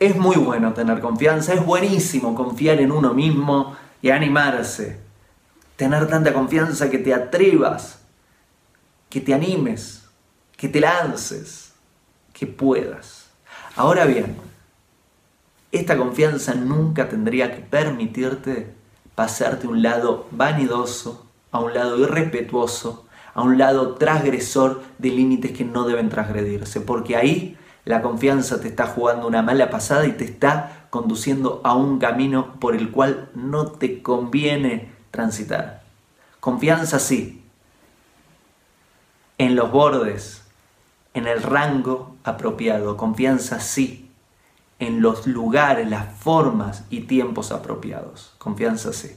Es muy bueno tener confianza, es buenísimo confiar en uno mismo y animarse. Tener tanta confianza que te atrevas, que te animes, que te lances, que puedas. Ahora bien, esta confianza nunca tendría que permitirte pasarte un lado vanidoso, a un lado irrespetuoso, a un lado transgresor de límites que no deben transgredirse, porque ahí la confianza te está jugando una mala pasada y te está conduciendo a un camino por el cual no te conviene transitar. Confianza sí, en los bordes, en el rango apropiado. Confianza sí, en los lugares, las formas y tiempos apropiados. Confianza sí.